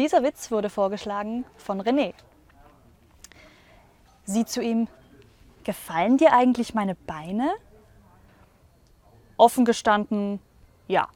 Dieser Witz wurde vorgeschlagen von René. Sie zu ihm, gefallen dir eigentlich meine Beine? Offen gestanden, ja.